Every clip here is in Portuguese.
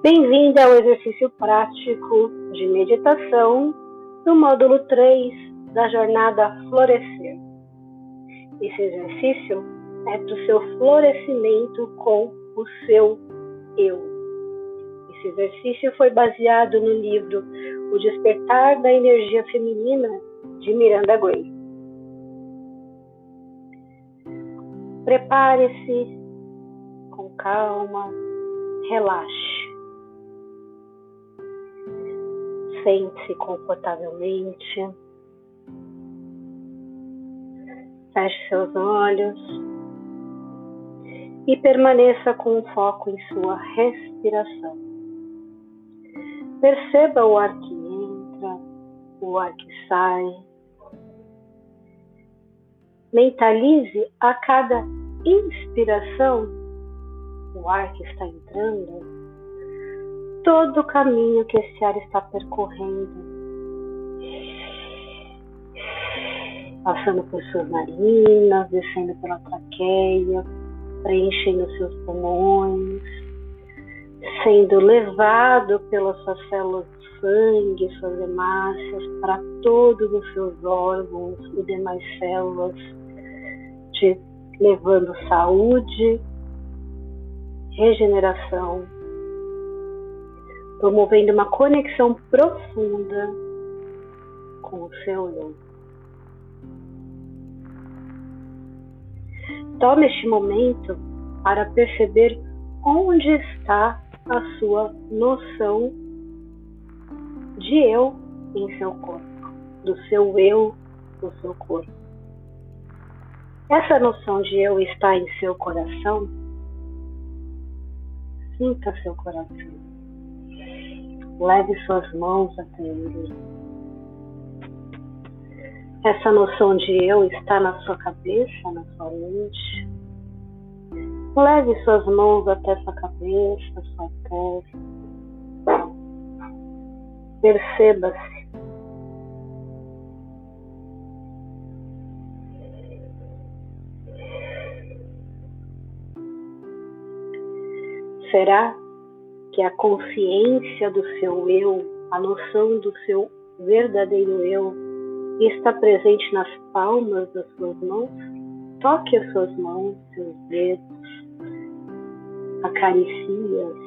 Bem-vinda ao exercício prático de meditação do módulo 3 da jornada Florescer. Esse exercício é para o seu florescimento com o seu eu. Esse exercício foi baseado no livro O Despertar da Energia Feminina de Miranda Gray. Prepare-se com calma, relaxe. Sente-se confortavelmente. Feche seus olhos e permaneça com foco em sua respiração. Perceba o ar que entra, o ar que sai. Mentalize a cada inspiração o ar que está entrando todo o caminho que esse ar está percorrendo, passando por suas narinas, descendo pela traqueia, preenchendo seus pulmões, sendo levado pelas suas células de sangue, suas hemácias, para todos os seus órgãos e demais células, te levando saúde, regeneração promovendo uma conexão profunda com o seu eu. Tome este momento para perceber onde está a sua noção de eu em seu corpo, do seu eu no seu corpo. Essa noção de eu está em seu coração? Sinta seu coração. Leve suas mãos até ele. Essa noção de eu está na sua cabeça, na sua mente. Leve suas mãos até sua cabeça, sua testa. Perceba-se. Será que a consciência do seu eu, a noção do seu verdadeiro eu, está presente nas palmas das suas mãos? Toque as suas mãos, seus dedos, acaricie-as.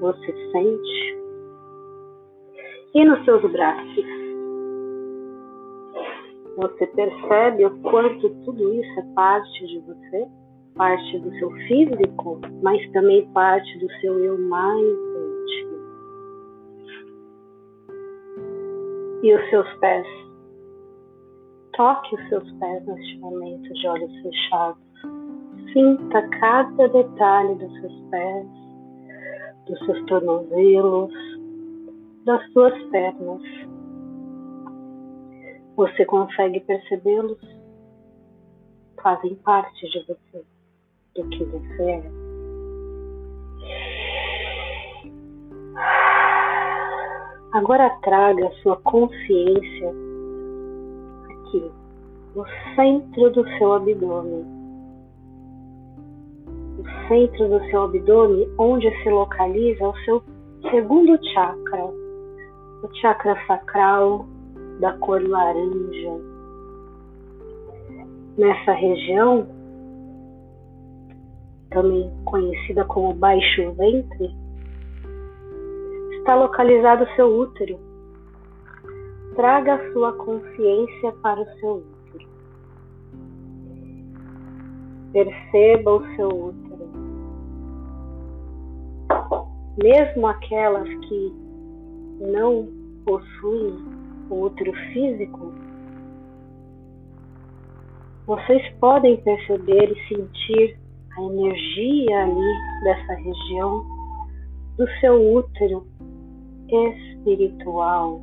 Você sente? E nos seus braços? Você percebe o quanto tudo isso é parte de você? Parte do seu físico, mas também parte do seu eu mais íntimo. E os seus pés. Toque os seus pés neste momento de olhos fechados. Sinta cada detalhe dos seus pés, dos seus tornozelos, das suas pernas. Você consegue percebê-los? Fazem parte de você do que você é. Agora traga a sua consciência aqui, no centro do seu abdômen. No centro do seu abdômen, onde se localiza o seu segundo chakra, o chakra sacral da cor laranja. Nessa região, também conhecida como baixo ventre, está localizado o seu útero. Traga a sua consciência para o seu útero. Perceba o seu útero. Mesmo aquelas que não possuem o útero físico, vocês podem perceber e sentir a energia ali dessa região do seu útero espiritual,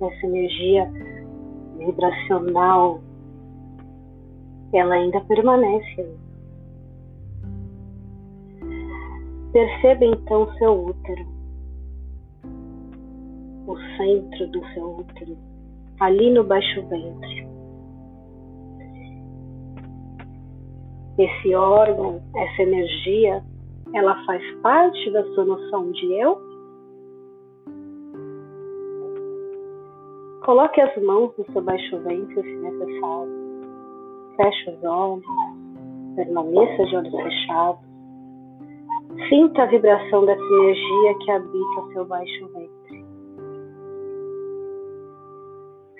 essa energia vibracional, ela ainda permanece ali. Perceba então seu útero, o centro do seu útero, ali no baixo ventre. Esse órgão, essa energia ela faz parte da sua noção de eu? Coloque as mãos no seu baixo ventre se necessário. Feche os olhos, permaneça de olhos fechados. Sinta a vibração dessa energia que habita seu baixo ventre.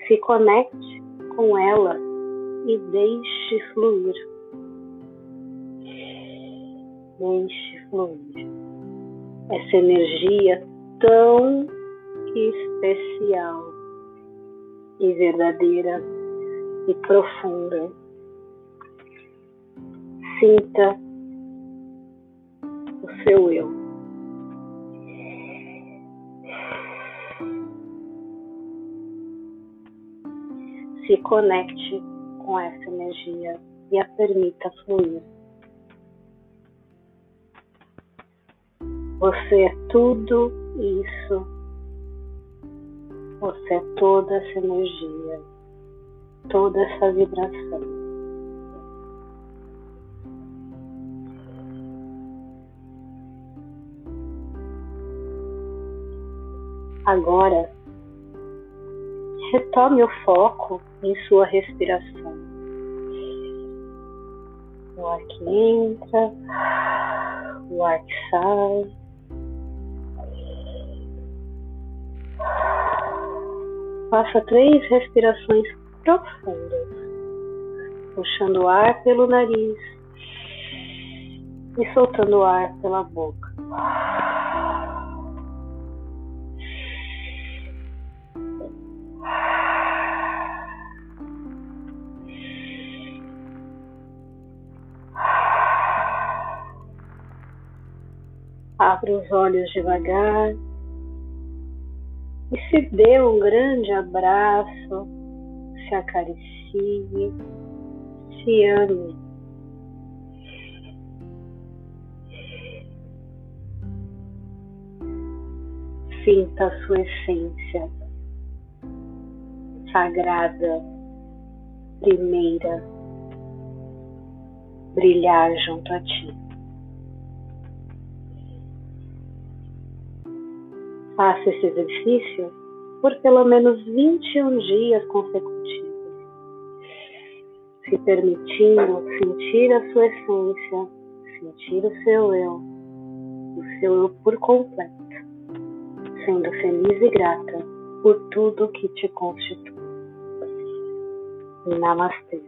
Se conecte com ela e deixe fluir. Deixe fluir. Essa energia tão especial e verdadeira e profunda. Sinta o seu eu. Se conecte com essa energia e a permita fluir. Você é tudo isso. Você é toda essa energia, toda essa vibração. Agora, retome o foco em sua respiração. O ar que entra, o ar que sai. Faça três respirações profundas, puxando o ar pelo nariz e soltando o ar pela boca. Abra os olhos devagar e se dê um grande abraço, se acaricie, se ame. Sinta a sua essência sagrada, primeira, brilhar junto a ti. Faça esse exercício por pelo menos 21 dias consecutivos, se permitindo sentir a sua essência, sentir o seu eu, o seu eu por completo, sendo feliz e grata por tudo que te constitui. Namastê.